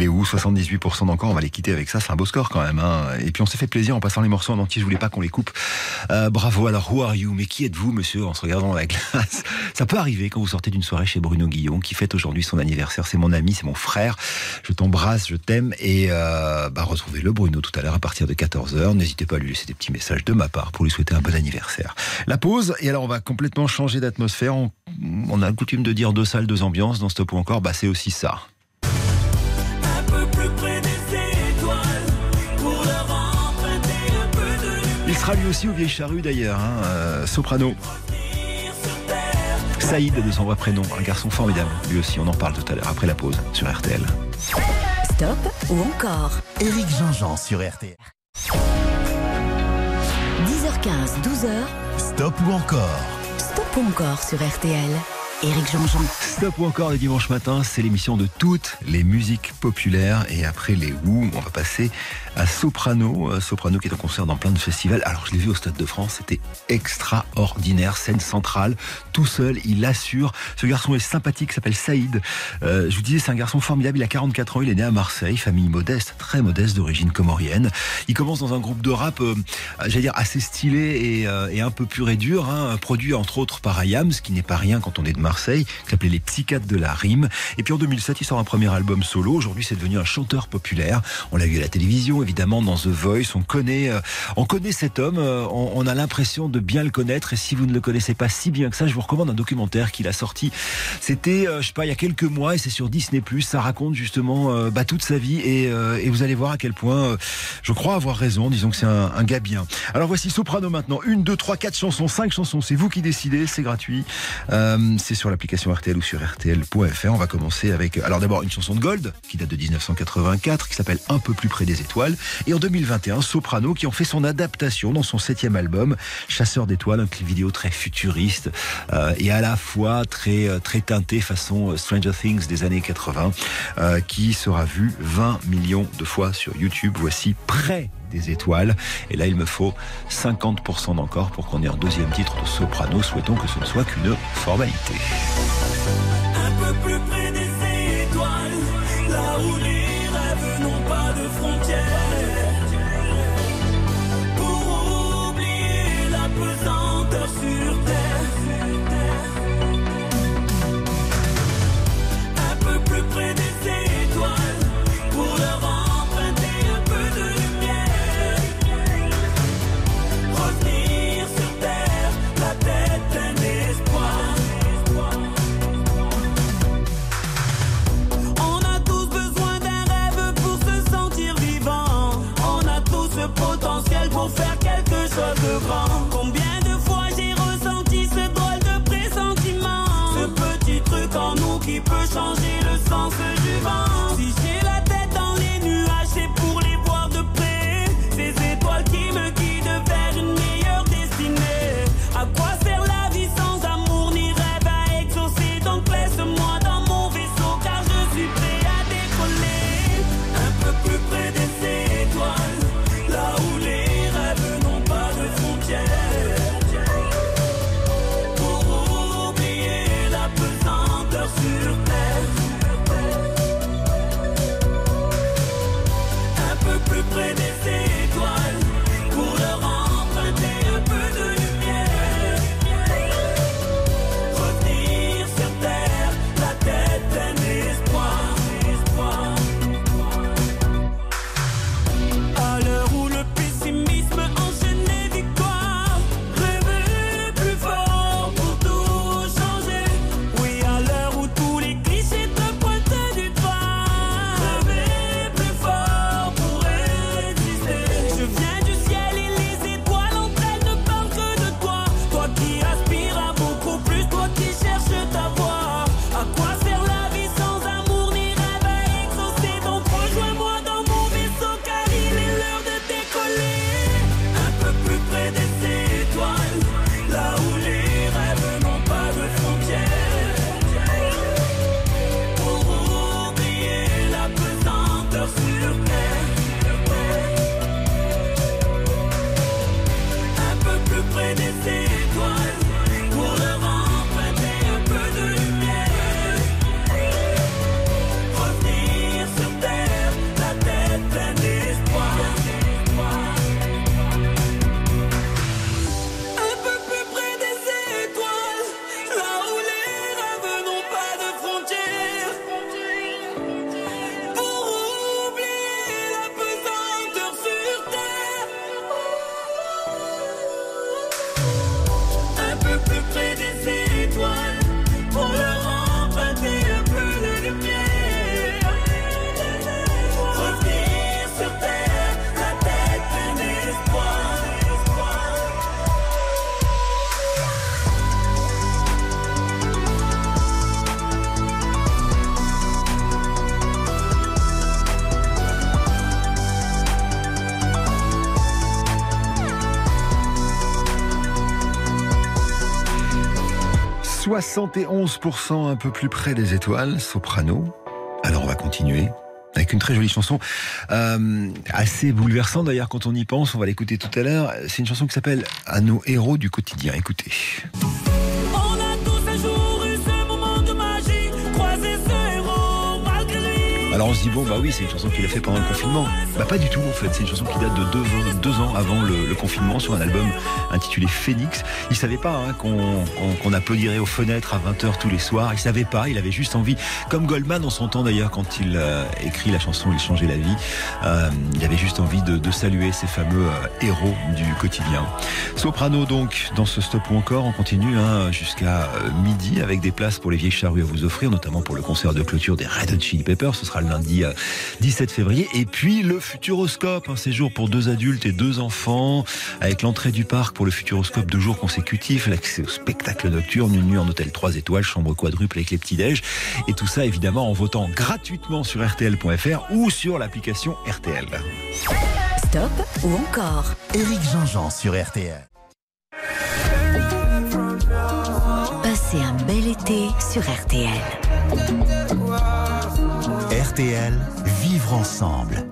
C'était les Who, 78% d'encore. On va les quitter avec ça. C'est un beau score quand même. Hein. Et puis on s'est fait plaisir en passant les morceaux en entier. Je voulais pas qu'on les coupe. Euh, bravo. Alors, who are you? Mais qui êtes-vous, monsieur, en se regardant dans la glace Ça peut arriver quand vous sortez d'une soirée chez Bruno Guillon, qui fête aujourd'hui son anniversaire. C'est mon ami, c'est mon frère. Je t'embrasse, je t'aime. Et euh, bah, retrouvez-le, Bruno, tout à l'heure à partir de 14h. N'hésitez pas à lui laisser des petits messages de ma part pour lui souhaiter un bon anniversaire. La pause. Et alors, on va complètement changer d'atmosphère. On, a le coutume de dire deux salles, deux ambiances dans Stop ou encore. Bah, c'est aussi ça. Sera lui aussi au vieilles charrues d'ailleurs, hein, euh, soprano. Saïd de son vrai prénom, un garçon formidable. Lui aussi, on en parle tout à l'heure après la pause sur RTL. Stop ou encore Éric Jean-Jean sur RTL. 10h15, 12h. Stop ou encore Stop ou encore sur RTL. Éric Jean-Jean. Stop ou encore le dimanche matin, c'est l'émission de toutes les musiques populaires. Et après les Who, on va passer à Soprano. Euh, Soprano qui est en concert dans plein de festivals. Alors je l'ai vu au Stade de France, c'était extraordinaire. Scène centrale, tout seul, il assure. Ce garçon est sympathique, s'appelle Saïd. Euh, je vous disais, c'est un garçon formidable. Il a 44 ans, il est né à Marseille, famille modeste, très modeste, d'origine comorienne. Il commence dans un groupe de rap, euh, j'allais dire, assez stylé et, un peu pur et dur. Hein, produit entre autres par Ayam, ce qui n'est pas rien quand on est de Marseille, qui s'appelait Les Psychiatres de la Rime. Et puis en 2007, il sort un premier album solo. Aujourd'hui, c'est devenu un chanteur populaire. On l'a vu à la télévision, évidemment, dans The Voice. On connaît, euh, on connaît cet homme. Euh, on, a l'impression de bien le connaître. Et si vous ne le connaissez pas si bien que ça, je vous recommande un documentaire qu'il a sorti. C'était, euh, je sais pas, il y a quelques mois, et c'est sur Disney+. Ça raconte justement euh, bah, toute sa vie, et, et, vous allez voir à quel point, je crois avoir raison. Disons que c'est un, un, gars bien. Alors voici Soprano maintenant. Une, deux, trois, quatre chansons, cinq chansons. C'est vous qui décidez. C'est gratuit. c'est sur l'application RTL ou sur RTL.fr. On va commencer avec, alors d'abord une chanson de Gold qui date de 1984, qui s'appelle Un peu plus près des étoiles. Et en 2021, Soprano qui en fait son adaptation dans son septième album, Chasseur d'étoiles, un clip vidéo très futuriste euh, et à la fois très très teinté façon Stranger Things des années 80, euh, qui sera vu 20 millions de fois sur YouTube. Voici près des étoiles. Et là, il me faut 50% d'encore pour qu'on ait un deuxième titre de Soprano. Souhaitons que ce ne soit qu'une formalité. Chose de. 71% un peu plus près des étoiles, soprano. Alors on va continuer avec une très jolie chanson, euh, assez bouleversante d'ailleurs quand on y pense, on va l'écouter tout à l'heure. C'est une chanson qui s'appelle À nos héros du quotidien. Écoutez. Alors on se dit bon bah oui c'est une chanson qu'il a fait pendant le confinement. Bah pas du tout en fait, c'est une chanson qui date de deux, ans- avant le, confinement sur un album intitulé Phoenix. Il savait pas hein, qu'on applaudirait aux fenêtres à 20h tous les soirs, il savait pas, il avait juste envie, comme Goldman en son temps d'ailleurs quand il euh, écrit la chanson Il changeait la vie, euh, il avait juste envie de, saluer ces fameux euh, héros du quotidien. Soprano donc dans ce stop ou encore, on continue hein, jusqu'à midi avec des places pour les vieilles charrues à vous offrir, notamment pour le concert de clôture des Red Hot Chili Peppers, ce sera le lundi euh, 17 février, et puis le Futuroscope, un séjour pour deux adultes et deux enfants, avec l'entrée du parc pour le Futuroscope deux jours consécutifs, l'accès au spectacle nocturne, une nuit en hôtel 3 étoiles, chambre quadruple avec les petits déj, et tout ça évidemment en votant gratuitement sur rtl.fr ou sur l'application RTL. Stop ou encore Éric Jean-Jean sur RTL. Passez un bel été sur RTL. RTL, vivre ensemble.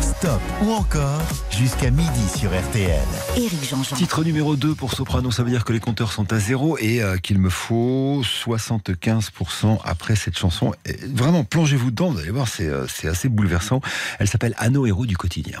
Stop ou encore jusqu'à midi sur RTL. Éric Jean-Jean. Titre numéro 2 pour Soprano, ça veut dire que les compteurs sont à zéro et euh, qu'il me faut 75% après cette chanson. Et vraiment, plongez-vous dedans, vous allez voir, c'est euh, c'est assez bouleversant. Elle s'appelle Anno héros du quotidien.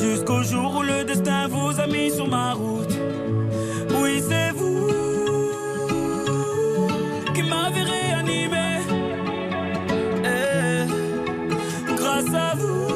Jusqu'au jour où le destin vous a mis sur ma route. Oui, c'est vous qui m'avez réanimé. Eh, grâce à vous,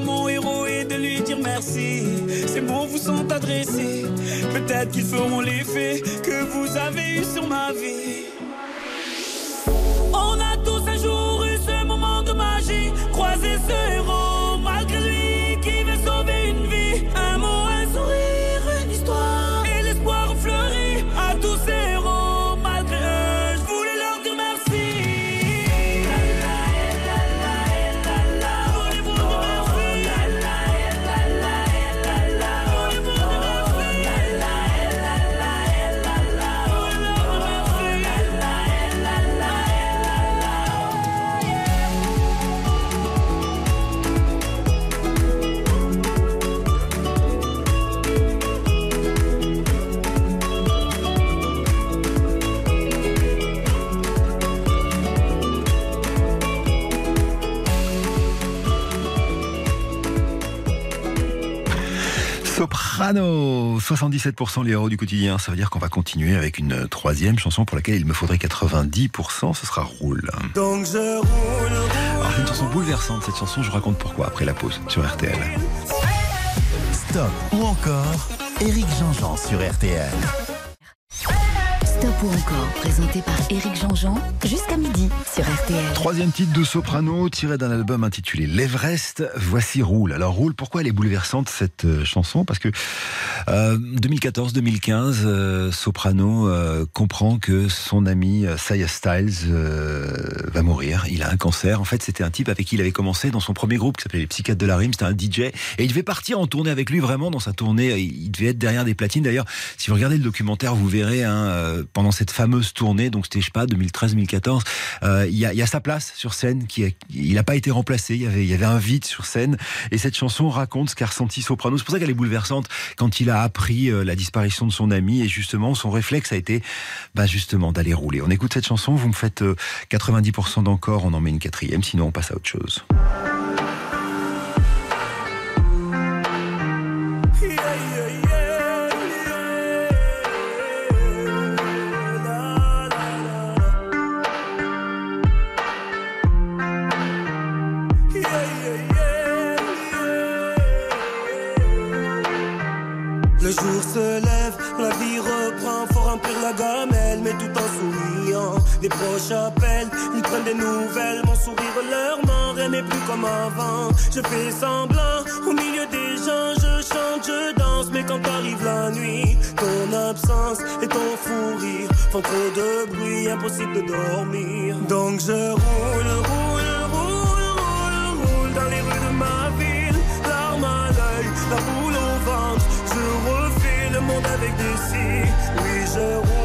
mon héros et de lui dire merci. Ces mots vous sont adressés, peut-être qu'ils feront l'effet que vous avez eu sur ma vie. Soprano, 77% les héros du quotidien. Ça veut dire qu'on va continuer avec une troisième chanson pour laquelle il me faudrait 90%. Ce sera Roule. Donc je roule, Alors c'est une chanson bouleversante cette chanson. Je vous raconte pourquoi après la pause sur RTL. Stop ou encore Eric Jean-Jean sur RTL. Ou encore, présenté par Éric Jean-Jean, jusqu'à midi sur RTL. Troisième titre de Soprano tiré d'un album intitulé L'Everest. Voici Roule. Alors Roule, pourquoi elle est bouleversante cette euh, chanson? Parce que euh, 2014-2015, euh, Soprano euh, comprend que son ami Saya Styles va mourir. Il a un cancer. En fait, c'était un type avec qui il avait commencé dans son premier groupe qui s'appelait les Psychiatres de la Rime. C'était un DJ et il devait partir en tournée avec lui vraiment dans sa tournée. Il devait être derrière des platines. D'ailleurs, si vous regardez le documentaire, vous verrez hein, euh, cette fameuse tournée, donc c'était je sais pas 2013-2014, euh, il y, a, sa place sur scène qui il n'a pas été remplacé. Il y avait un vide sur scène et cette chanson raconte ce qu'a ressenti Soprano. C'est pour ça qu'elle est bouleversante quand il a appris euh, la disparition de son ami et justement son réflexe a été bah justement d'aller rouler. On écoute cette chanson, vous me faites euh, 90% d'encore, on en met une quatrième, sinon on passe à autre chose. Gamelle, mais tout en souriant. Les proches appellent, ils prennent des nouvelles, mon sourire leur ment, rien n'est plus comme avant. Je fais semblant, au milieu des gens, je chante, je danse, mais quand arrive la nuit, ton absence et ton fou rire font trop de bruit, impossible de dormir. Donc je roule, roule, roule, roule, roule dans les rues de ma ville, larmes à l'œil, la boule au ventre, je refais le monde avec des si. Oui, je roule,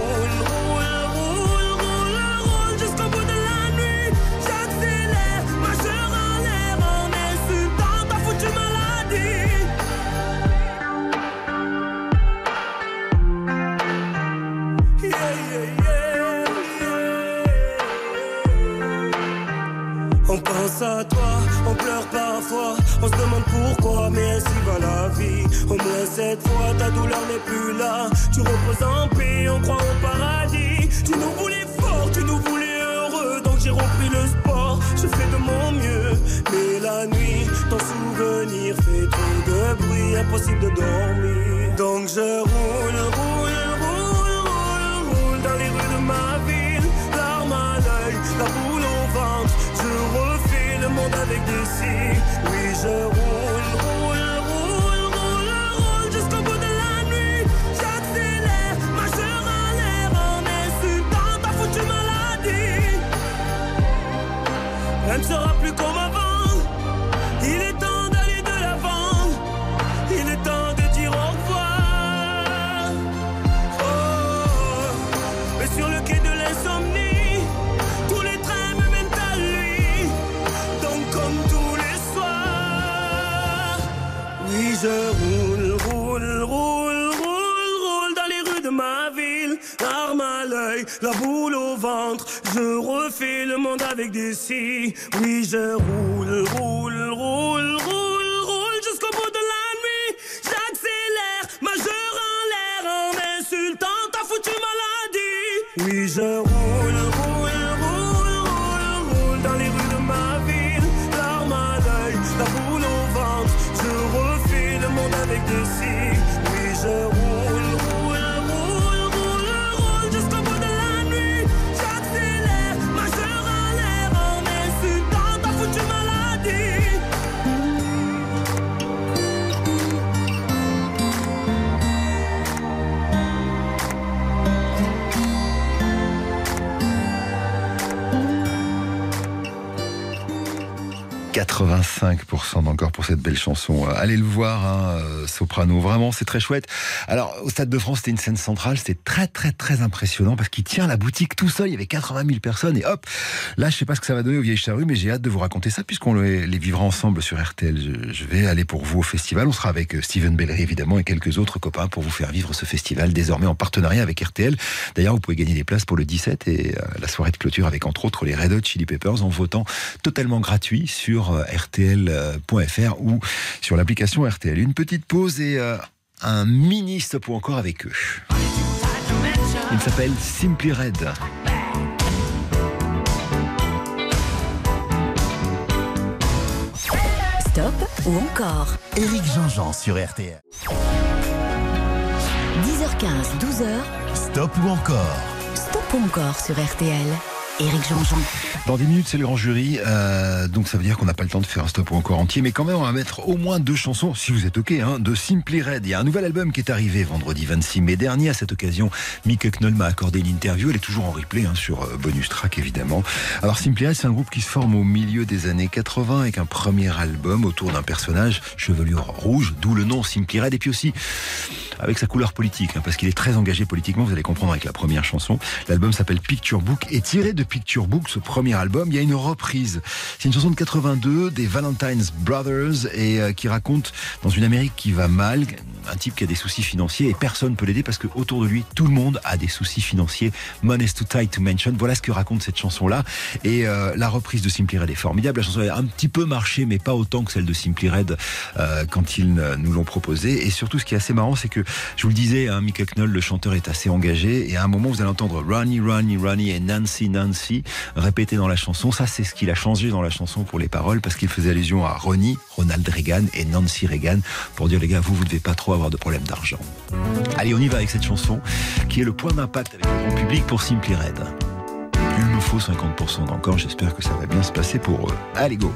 refais le monde avec des si. Oui je roule, roule, roule, roule, 85% d'encore pour cette belle chanson. Allez le voir, hein, euh, Soprano. Vraiment, c'est très chouette. Alors, au Stade de France, c'était une scène centrale. C'était très, très, très impressionnant parce qu'il tient la boutique tout seul. Il y avait 80 000 personnes et hop, là, je sais pas ce que ça va donner aux Vieilles Charrues, mais j'ai hâte de vous raconter ça puisqu'on les, vivra ensemble sur RTL. Je, vais aller pour vous au festival. On sera avec euh, Steven Bellery, évidemment, et quelques autres copains pour vous faire vivre ce festival désormais en partenariat avec RTL. D'ailleurs, vous pouvez gagner des places pour le 17 et euh, la soirée de clôture avec entre autres les Red Hot Chili Peppers en votant totalement gratuit sur euh, rtl.fr ou sur l'application RTL. Une petite pause et euh, un mini stop ou encore avec eux. Il s'appelle Simply Red. Stop ou encore Éric Jean-Jean sur RTL. 10h15, 12h, Stop ou encore Stop ou encore sur RTL. Dans 10 minutes, c'est le grand jury. euh, donc ça veut dire qu'on n'a pas le temps de faire un stop encore entier. Mais quand même, on va mettre au moins deux chansons, si vous êtes OK, hein, de Simply Red. Il y a un nouvel album qui est arrivé vendredi 26 mai dernier. À cette occasion, Mick Hucknall m'a accordé une interview. Elle est toujours en replay hein, sur euh, Bonus Track, évidemment. Alors Simply Red, c'est un groupe qui se forme au milieu des années 80 avec un premier album autour d'un personnage chevelure rouge, d'où le nom Simply Red. Et puis aussi avec sa couleur politique, hein, parce qu'il est très engagé politiquement, vous allez comprendre avec la première chanson. L'album s'appelle Picture Book, et tiré de Picture Book, ce premier album, il y a une reprise. C'est une chanson de 82 des Valentine's Brothers, et euh, qui raconte dans une Amérique qui va mal, un type qui a des soucis financiers, et personne peut l'aider parce que autour de lui, tout le monde a des soucis financiers. Money's too tight to mention. Voilà ce que raconte cette chanson-là. Et euh, la reprise de Simply Red est formidable. La chanson a un petit peu marché, mais pas autant que celle de Simply Red euh, quand ils nous l'ont proposée. Et surtout, ce qui est assez marrant, c'est que je vous le disais, hein, Mick Hucknall, le chanteur, est assez engagé. Et à un moment, vous allez entendre Ronnie, Ronnie, Ronnie et Nancy, Nancy répéter dans la chanson. Ça, c'est ce qu'il a changé dans la chanson pour les paroles parce qu'il faisait allusion à Ronnie, Ronald Reagan et Nancy Reagan pour dire les gars, vous, vous devez pas trop avoir de problème d'argent. Allez, on y va avec cette chanson qui est le point d'impact avec le grand public pour Simply Red. Il nous faut 50% d'encore. J'espère que ça va bien se passer pour eux. Allez, go!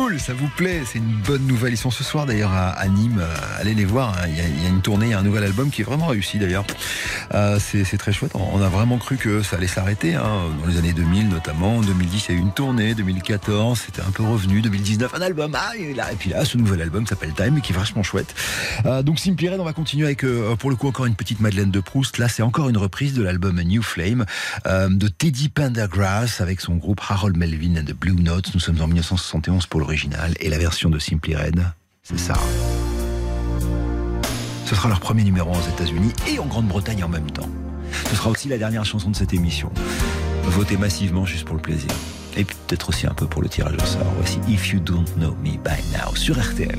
Cool, ça vous plaît, c'est une bonne nouvelle. Ils sont ce soir d'ailleurs à, Nîmes, euh, allez les voir, hein. il y a une tournée, il y a un nouvel album qui est vraiment réussi d'ailleurs. Euh, c'est très chouette, on a vraiment cru que ça allait s'arrêter, hein, dans les années 2000 notamment. En 2010, il y a eu une tournée, 2014, c'était un peu revenu, 2019, un album, ah, et, là, puis là, ce nouvel album s'appelle Time, qui est vachement chouette. Euh, donc Simply Red, on va continuer avec, euh, pour le coup, encore une petite Madeleine de Proust. Là, c'est encore une reprise de l'album New Flame euh, de Teddy Pendergrass avec son groupe Harold Melvin and the Blue Notes. Nous sommes en 1971 pour l'original et la version de Simply Red, c'est ça. Ce sera leur premier numéro aux États-Unis et en Grande-Bretagne en même temps. Ce sera aussi la dernière chanson de cette émission. Votez massivement juste pour le plaisir. Et peut-être aussi un peu pour le tirage au sort. Voici If You Don't Know Me By Now sur RTL.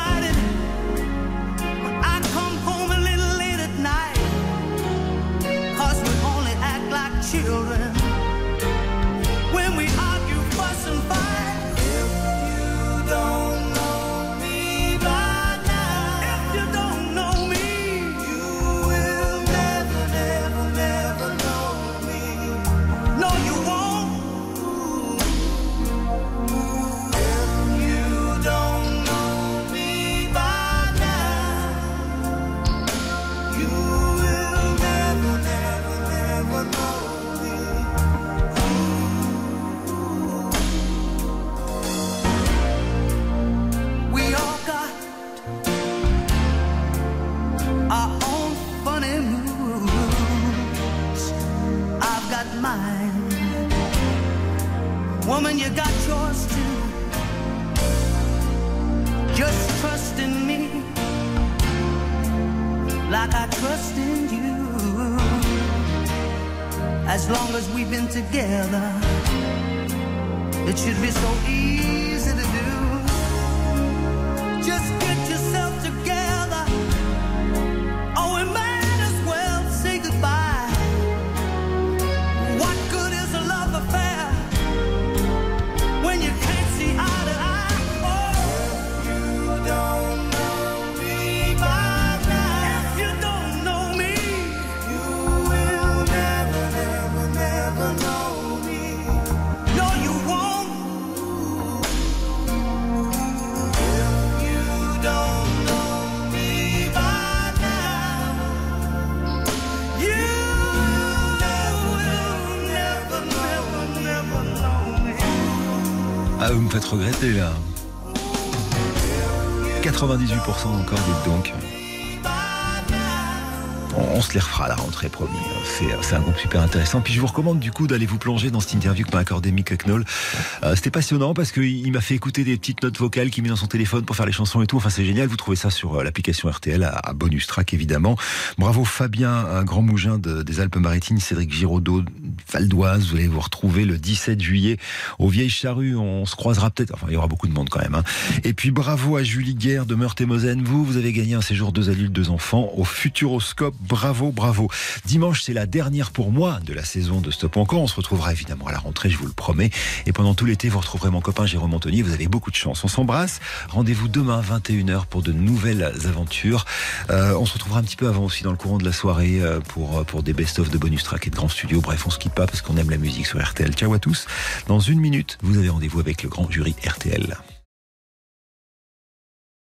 little. Faites regretter là. 98% encore, dites donc. On, se les refera la rentrée, promis. C'est un groupe super intéressant. Puis je vous recommande du coup d'aller vous plonger dans cette interview que m'a accordé Mick Hucknall. Euh, C'était passionnant parce qu'il il m'a fait écouter des petites notes vocales qu'il met dans son téléphone pour faire les chansons et tout. Enfin, c'est génial. Vous trouvez ça sur euh, l'application RTL à, bonus track évidemment. Bravo Fabien, un grand mougin de- des Alpes-Maritimes, Cédric Giraudot, Val d'Oise. Vous allez vous retrouver le 17 juillet aux Vieilles Charrues. On se croisera peut-être. Enfin, il y aura beaucoup de monde quand même. hein. Et puis bravo à Julie Guerre de Meurthe-et-Moselle. Vous, vous avez gagné un séjour deux adultes, deux enfants au Futuroscope. Bravo, bravo. Dimanche, c'est la dernière pour moi de la saison de Stop Encore. On se retrouvera évidemment à la rentrée, je vous le promets. Et pendant tout l'été, vous retrouverez mon copain Jérôme Antonier. Vous avez beaucoup de chance. On s'embrasse. Rendez-vous demain 21h pour de nouvelles aventures. Euh, on se retrouvera un petit peu avant aussi dans le courant de la soirée euh, pour, pour des best-of de bonus track et de grands studios. Bref, on se pas parce qu'on aime la musique sur RTL. Ciao à tous. Dans une minute, vous avez rendez-vous avec le grand jury RTL.